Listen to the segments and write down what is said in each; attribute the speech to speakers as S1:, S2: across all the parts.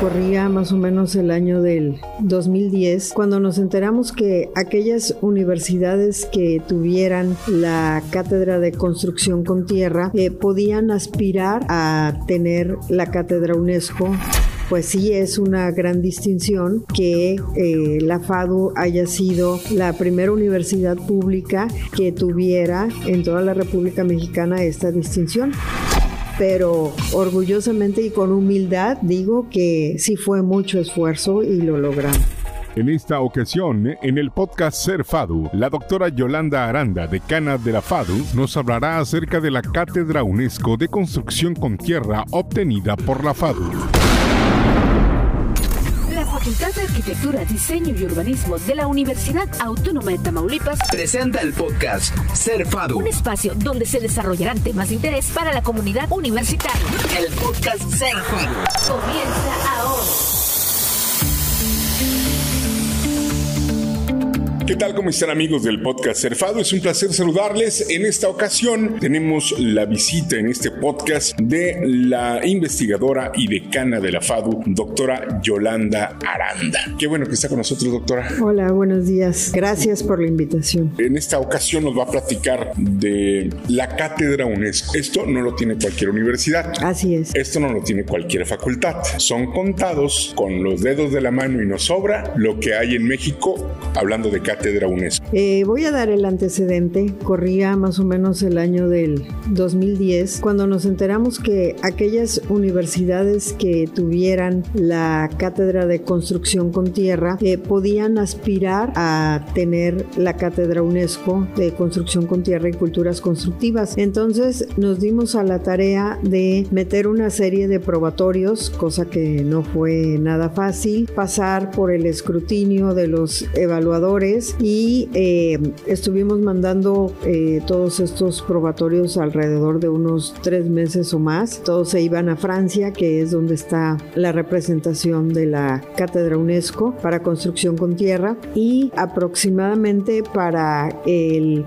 S1: Corría más o menos el año del 2010 cuando nos enteramos que aquellas universidades que tuvieran la cátedra de construcción con tierra eh, podían aspirar a tener la cátedra UNESCO. Pues sí es una gran distinción que eh, la FADU haya sido la primera universidad pública que tuviera en toda la República Mexicana esta distinción pero orgullosamente y con humildad digo que sí fue mucho esfuerzo y lo logramos.
S2: En esta ocasión, en el podcast Ser FADU, la doctora Yolanda Aranda, decana de la FADU, nos hablará acerca de la Cátedra UNESCO de Construcción con Tierra obtenida por la FADU.
S3: Facultad de Arquitectura, Diseño y Urbanismo de la Universidad Autónoma de Tamaulipas
S4: presenta el podcast Ser FADU,
S3: un espacio donde se desarrollarán temas de interés para la comunidad universitaria.
S4: El podcast Ser FADU
S3: comienza
S2: ¿Qué tal? ¿Cómo están amigos del podcast Cerfado? Es un placer saludarles. En esta ocasión tenemos la visita en este podcast de la investigadora y decana de la FADU, doctora Yolanda Aranda. Qué bueno que está con nosotros, doctora.
S1: Hola, buenos días. Gracias por la invitación.
S2: En esta ocasión nos va a platicar de la cátedra UNESCO. Esto no lo tiene cualquier universidad.
S1: Así es.
S2: Esto no lo tiene cualquier facultad. Son contados con los dedos de la mano y nos sobra lo que hay en México hablando de cátedra
S1: eh, voy a dar el antecedente. Corría más o menos el año del 2010 cuando nos enteramos que aquellas universidades que tuvieran la cátedra de construcción con tierra eh, podían aspirar a tener la cátedra UNESCO de construcción con tierra y culturas constructivas. Entonces nos dimos a la tarea de meter una serie de probatorios, cosa que no fue nada fácil, pasar por el escrutinio de los evaluadores y eh, estuvimos mandando eh, todos estos probatorios alrededor de unos tres meses o más. Todos se iban a Francia, que es donde está la representación de la Cátedra UNESCO para construcción con tierra y aproximadamente para el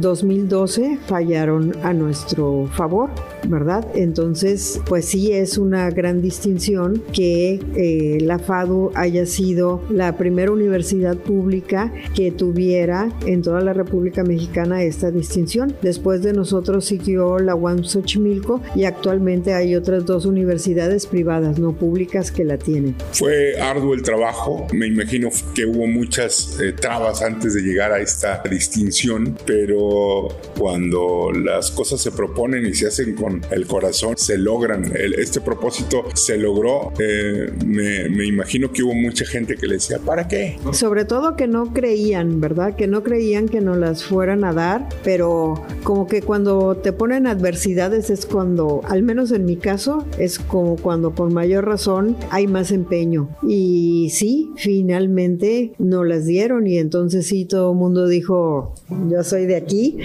S1: 2012 eh, fallaron a nuestro favor. ¿verdad? Entonces, pues sí es una gran distinción que la FADU haya sido la primera universidad pública que tuviera en toda la República Mexicana esta distinción. Después de nosotros siguió la UAM Xochimilco y actualmente hay otras dos universidades privadas, no públicas, que la tienen.
S2: Fue arduo el trabajo, me imagino que hubo muchas eh, trabas antes de llegar a esta distinción, pero cuando las cosas se proponen y se hacen con el corazón, se logran. este propósito se logró. Eh, me, me imagino que hubo mucha gente que le decía, ¿para qué?
S1: Sobre todo que no creía ¿verdad? Que no creían que nos las fueran a dar, pero como que cuando te ponen adversidades es cuando, al menos en mi caso, es como cuando con mayor razón hay más empeño. Y sí, finalmente no las dieron y entonces sí, todo el mundo dijo, yo soy de aquí,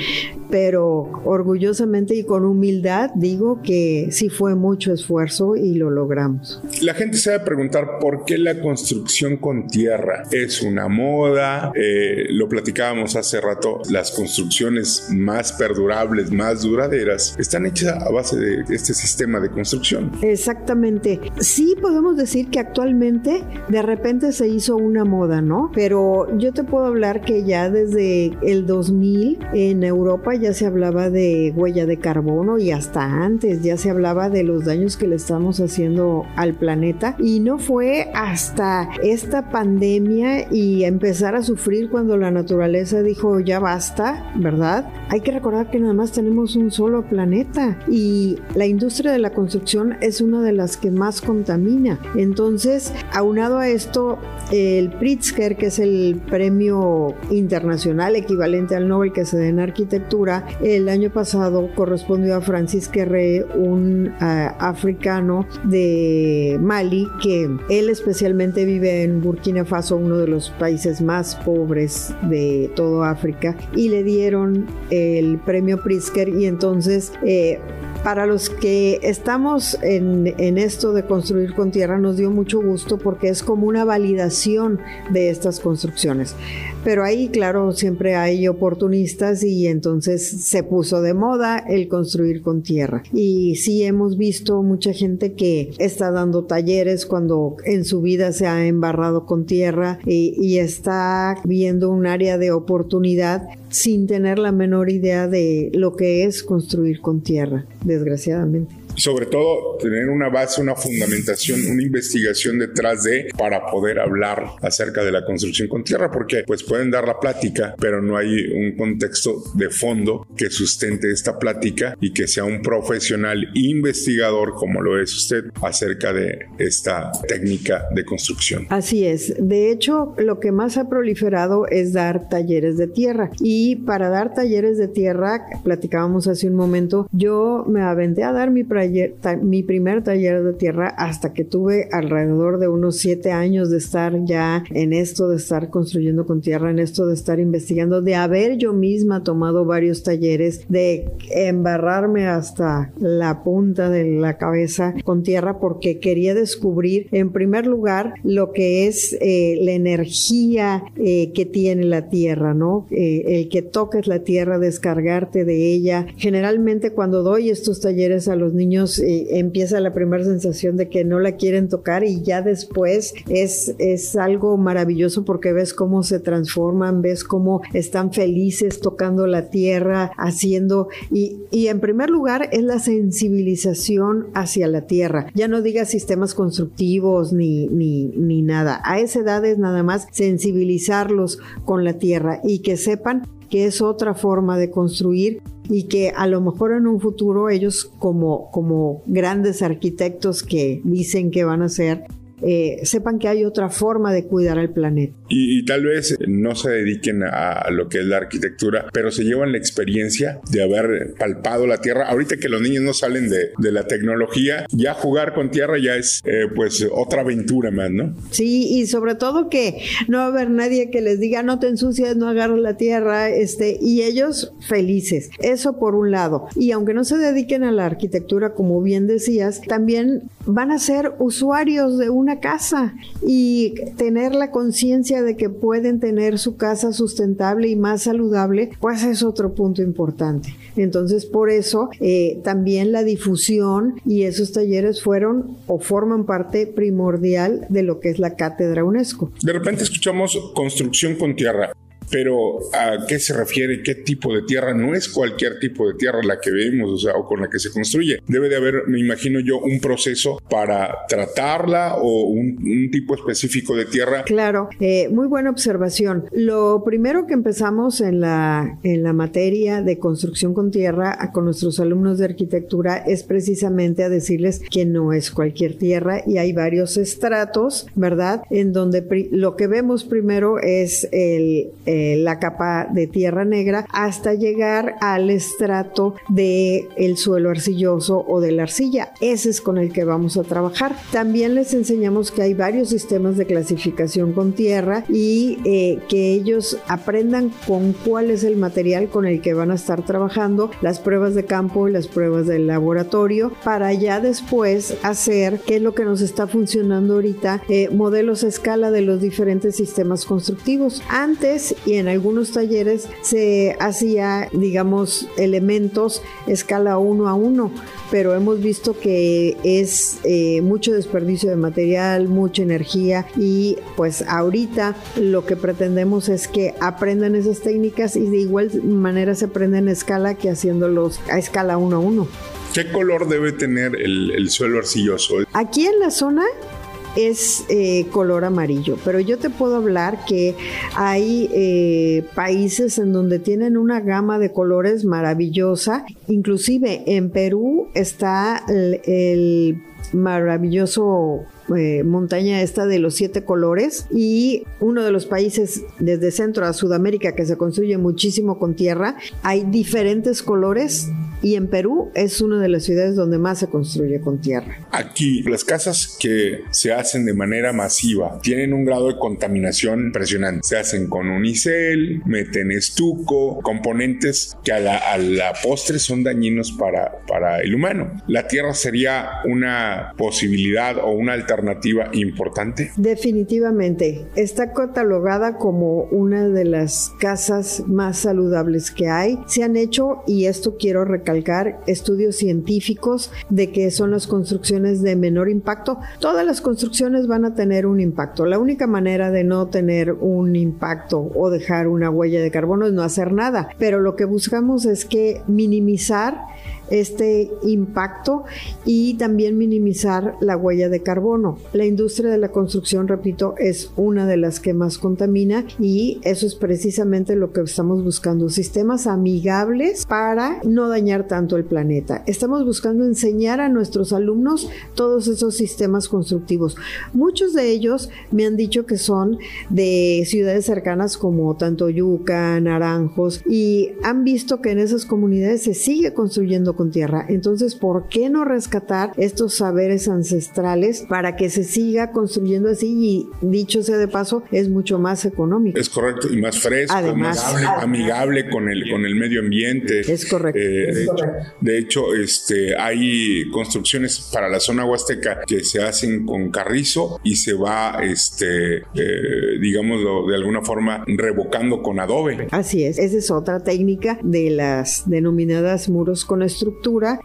S1: pero orgullosamente y con humildad digo que sí fue mucho esfuerzo y lo logramos.
S2: La gente se va a preguntar por qué la construcción con tierra es una moda, eh, lo platicábamos hace rato, las construcciones más perdurables, más duraderas, están hechas a base de este sistema de construcción.
S1: Exactamente. Sí podemos decir que actualmente de repente se hizo una moda, ¿no? Pero yo te puedo hablar que ya desde el 2000 en Europa ya se hablaba de huella de carbono y hasta antes ya se hablaba de los daños que le estamos haciendo al planeta y no fue hasta esta pandemia y empezar a sufrir cuando la naturaleza dijo ya basta, ¿verdad? Hay que recordar que nada más tenemos un solo planeta y la industria de la construcción es una de las que más contamina. Entonces, aunado a esto, el Pritzker, que es el premio internacional equivalente al Nobel que se da en arquitectura, el año pasado correspondió a Francis Querré, un ah, africano de Mali, que él especialmente vive en Burkina Faso, uno de los países más pobres de todo África, y le dieron el premio Pritzker y entonces... Eh, para los que estamos en esto de construir con tierra nos dio mucho gusto porque es como una validación de estas construcciones. Pero ahí, claro, siempre hay oportunistas y entonces se puso de moda el construir con tierra. Y sí hemos visto mucha gente que está dando talleres cuando en su vida se ha embarrado con tierra y, y está viendo un área de oportunidad sin tener la menor idea de lo que es construir con tierra, desgraciadamente
S2: sobre todo tener una base, una fundamentación, una investigación detrás de para poder hablar acerca de la construcción con tierra, porque pues pueden dar la plática, pero no hay un contexto de fondo que sustente esta plática y que sea un profesional investigador como lo es usted acerca de esta técnica de construcción.
S1: Así es. De hecho, lo que más ha proliferado es dar talleres de tierra y para dar talleres de tierra, platicábamos hace un momento, yo me aventé a dar mi mi primer taller de tierra hasta que tuve alrededor de unos siete años de estar ya en esto de estar construyendo con tierra, en esto de estar investigando, de haber yo misma tomado varios talleres, de embarrarme hasta la punta de la cabeza con tierra porque quería descubrir en primer lugar lo que es eh, la energía eh, que tiene la tierra, ¿no? Eh, el que toques la tierra, descargarte de ella. Generalmente cuando doy estos talleres a los niños, empieza la primera sensación de que no la quieren tocar y ya después es, es algo maravilloso porque ves cómo se transforman, ves cómo están felices tocando la tierra, haciendo y, y en primer lugar es la sensibilización hacia la tierra. Ya no digas sistemas constructivos ni, ni, ni nada. A esa edad es nada más sensibilizarlos con la tierra y que sepan que es otra forma de construir y que a lo mejor en un futuro ellos como, como grandes arquitectos que dicen que van a ser, eh, sepan que hay otra forma de cuidar el planeta.
S2: Y, tal vez no se dediquen a, lo que es la arquitectura, pero se llevan la experiencia de haber palpado la tierra. Ahorita que los niños no salen de, de la tecnología, ya jugar con tierra ya es eh, pues otra aventura más, ¿no?
S1: Sí, y sobre todo que no va a haber nadie que les diga no te ensucias, no agarres la tierra, este, y ellos felices. Eso por un lado. Y aunque no se dediquen a la arquitectura, como bien decías, también van a ser usuarios de una casa y tener la conciencia de que pueden tener su casa sustentable y más saludable, pues es otro punto importante. Entonces, por eso eh, también la difusión y esos talleres fueron o forman parte primordial de lo que es la cátedra UNESCO.
S2: De repente escuchamos construcción con tierra. Pero ¿a qué se refiere? ¿Qué tipo de tierra? No es cualquier tipo de tierra la que vemos, o sea, o con la que se construye. Debe de haber, me imagino yo, un proceso para tratarla o un, tipo específico de tierra.
S1: Claro, eh, muy buena observación. Lo primero que empezamos en la, en la materia de construcción con tierra con nuestros alumnos de arquitectura es precisamente a decirles que no es cualquier tierra y hay varios estratos, ¿verdad? En donde lo que vemos primero es el eh, la capa de tierra negra hasta llegar al estrato de el suelo arcilloso o de la arcilla. Ese es con el que vamos a trabajar. También les enseñamos que hay varios sistemas de clasificación con tierra y eh, que ellos aprendan con cuál es el material con el que van a estar trabajando, las pruebas de campo y las pruebas del laboratorio, para ya después hacer qué es lo que nos está funcionando ahorita, eh, modelos a escala de los diferentes sistemas constructivos. Antes y en algunos talleres se hacía, digamos, elementos escala uno a uno, pero hemos visto que es eh, mucho desperdicio de material, mucha energía y pues ahorita lo que pretendemos es que aprendan esas técnicas y de igual manera se aprenden escala que haciéndolos a escala uno a uno.
S2: ¿Qué color debe tener el, el suelo arcilloso?
S1: Aquí en la zona es eh, color amarillo, pero yo te puedo hablar que hay eh, países en donde tienen una gama de colores maravillosa, inclusive en Perú está el maravilloso eh, montaña esta de los siete colores. Y uno de los países desde Centro a Sudamérica que se construye muchísimo con tierra, hay diferentes colores y en Perú es una de las ciudades donde más se construye con tierra.
S2: Aquí las casas que se hacen de manera masiva tienen un grado de contaminación impresionante. Se hacen con unicel, meten estuco, componentes que a la, a la postre son dañinos para, para el humano. La tierra sería una posibilidad o una alternativa importante.
S1: Definitivamente. Está catalogada como una de las casas más saludables que hay. Se han hecho, y esto quiero recalcar, estudios científicos de que son las construcciones de menor impacto. Todas las construcciones van a tener un impacto. La única manera de no tener un impacto o dejar una huella de carbono es no hacer nada. Pero lo que buscamos es que minimizar este impacto y también minimizar la huella de carbono. La industria de la construcción, repito, es una de las que más contamina y eso es precisamente lo que estamos buscando, sistemas amigables para no dañar tanto el planeta. Estamos buscando enseñar a nuestros alumnos todos esos sistemas constructivos. Muchos de ellos me han dicho que son de ciudades cercanas como Tantoyuca, Naranjos y han visto que en esas comunidades se sigue construyendo con tierra. Entonces, ¿por qué no rescatar estos saberes ancestrales para que se siga construyendo así? Y dicho sea de paso, es mucho más económico.
S2: Es correcto y más fresco,
S1: Además,
S2: más amigable, amigable con el con el medio ambiente.
S1: Es correcto.
S2: Eh,
S1: Es
S2: de, hecho,
S1: correcto.
S2: de hecho, este, hay construcciones para la zona huasteca que se hacen con carrizo y se va, este, eh, digámoslo de alguna forma, revocando con adobe.
S1: Así es, esa es otra técnica de las denominadas muros con estructura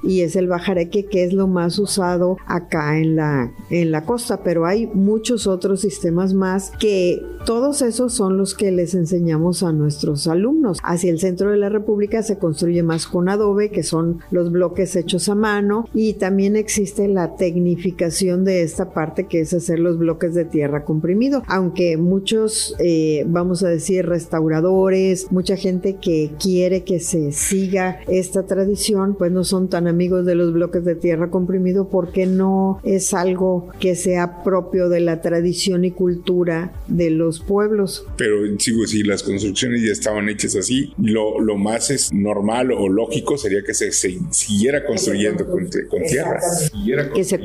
S1: y es el bajareque que es lo más usado acá en la, en la costa, pero hay muchos otros sistemas más que todos esos son los que les enseñamos a nuestros alumnos. Hacia el centro de la República se construye más con adobe, que son los bloques hechos a mano. Y también existe la tecnificación de esta parte que es hacer los bloques de tierra comprimido, aunque muchos, eh, vamos a decir, restauradores, mucha gente que quiere que se siga esta tradición, pues no son tan amigos de los bloques de tierra comprimido porque no es algo que sea propio de la tradición y cultura de los pueblos.
S2: Pero sigo, si las construcciones ya estaban hechas así, lo, lo más es normal o lógico sería que se, se siguiera construyendo con, con tierra. Siguiera
S1: Que se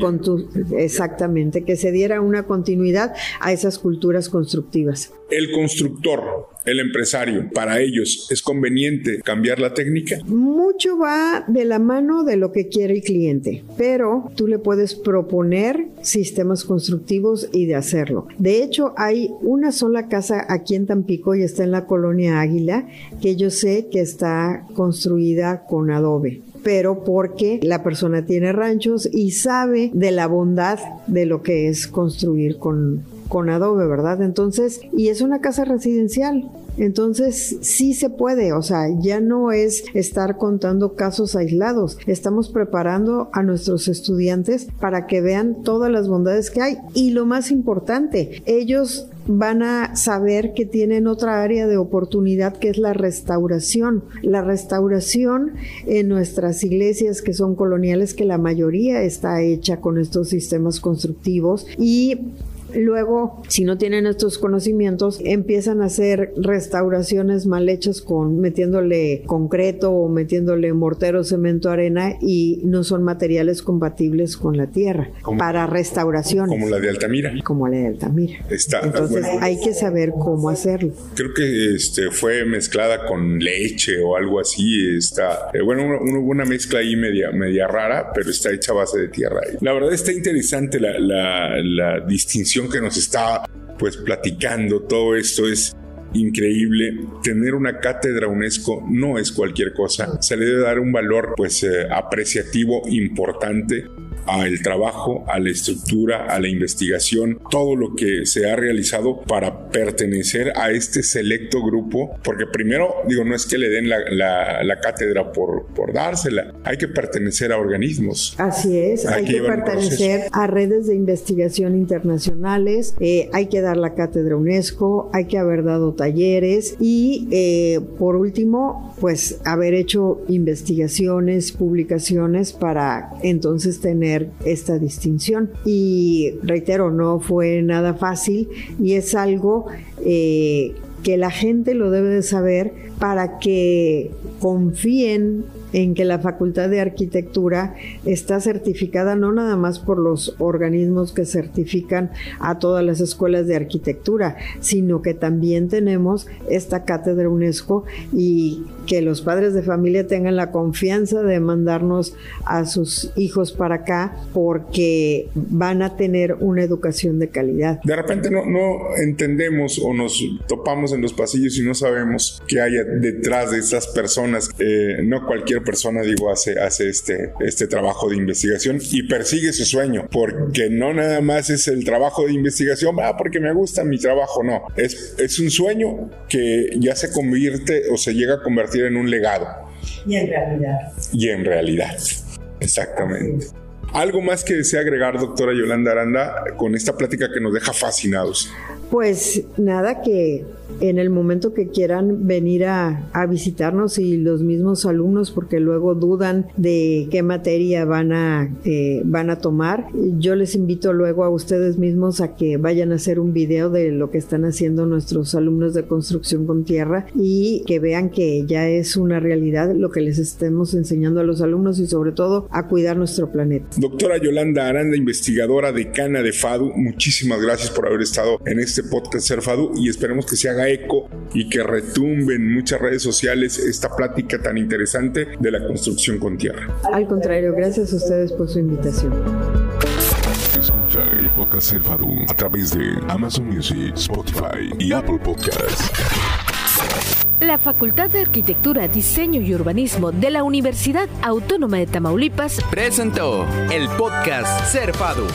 S1: exactamente, que se diera una continuidad a esas culturas constructivas.
S2: El constructor, el empresario, para ellos es conveniente cambiar la técnica.
S1: Mucho va de la mano de lo que quiere el cliente, pero tú le puedes proponer sistemas constructivos y de hacerlo. De hecho, hay una sola casa aquí en Tampico y está en la colonia Águila, que yo sé que está construida con adobe pero porque la persona tiene ranchos y sabe de la bondad de lo que es construir con, con adobe, ¿verdad? Entonces, y es una casa residencial. Entonces, sí se puede, o sea, ya no es estar contando casos aislados, estamos preparando a nuestros estudiantes para que vean todas las bondades que hay. Y lo más importante, ellos van a saber que tienen otra área de oportunidad que es la restauración. La restauración en nuestras iglesias que son coloniales, que la mayoría está hecha con estos sistemas constructivos y Luego, si no tienen estos conocimientos, empiezan a hacer restauraciones mal hechas con metiéndole concreto o metiéndole mortero, cemento, arena y no son materiales compatibles con la tierra
S2: Como-
S1: para restauración.
S2: Como la de Altamira.
S1: Como la de Altamira.
S2: Está,
S1: Entonces
S2: bueno,
S1: hay que saber cómo hacerlo.
S2: creo que este fue mezclada con leche o algo así. Está, eh, bueno, una- una mezcla ahí media, media rara, pero está hecha a base de tierra. La verdad está interesante la, la- la distinción que nos está pues platicando. Todo esto es increíble. Tener una cátedra UNESCO no es cualquier cosa. Se le debe dar un valor pues eh, apreciativo importante al trabajo, a la estructura, a la investigación, todo lo que se ha realizado para pertenecer a este selecto grupo, porque primero, digo, no es que le den la, la- la cátedra por, por dársela, hay que pertenecer a organismos.
S1: Así es,
S2: Hay
S1: hay,
S2: que
S1: pertenecer a redes de investigación internacionales, eh, hay que dar la cátedra UNESCO, hay que haber dado talleres y eh, por último, pues haber hecho investigaciones, publicaciones para entonces tener esta distinción. Y reitero, no fue nada fácil y es algo eh, que la gente lo debe de saber para que confíen en que la Facultad de Arquitectura está certificada no nada más por los organismos que certifican a todas las escuelas de arquitectura, sino que también tenemos esta cátedra UNESCO y que los padres de familia tengan la confianza de mandarnos a sus hijos para acá porque van a tener una educación de calidad.
S2: De repente no, no entendemos o nos topamos en los pasillos y no sabemos qué hay detrás de estas personas. Eh, no cualquier persona, digo, hace, hace este, este trabajo de investigación y persigue su sueño, porque no nada más es el trabajo de investigación, va, porque me gusta mi trabajo, no. Es, es un sueño que ya se convierte o se llega a convertir en un legado.
S1: Y en realidad.
S2: Y en realidad, exactamente. ¿Algo más que desea agregar, doctora Yolanda Aranda, con esta plática que nos deja fascinados?
S1: Pues nada, que en el momento que quieran venir a, visitarnos y los mismos alumnos, porque luego dudan de qué materia van a, eh, van a tomar, yo les invito luego a ustedes mismos a que vayan a hacer un video de lo que están haciendo nuestros alumnos de construcción con tierra y que vean que ya es una realidad lo que les estemos enseñando a los alumnos y sobre todo a cuidar nuestro planeta.
S2: Doctora Yolanda Aranda, investigadora decana de FADU, muchísimas gracias por haber estado en este podcast Ser FADU y esperemos que se haga eco y que retumbe en muchas redes sociales esta plática tan interesante de la construcción con tierra.
S1: Al contrario, gracias a ustedes por su invitación.
S5: Escucha el podcast Ser FADU a través de Amazon Music, Spotify y Apple Podcasts.
S3: La Facultad de Arquitectura, Diseño y Urbanismo de la Universidad Autónoma de Tamaulipas
S4: presentó el podcast Ser FADU.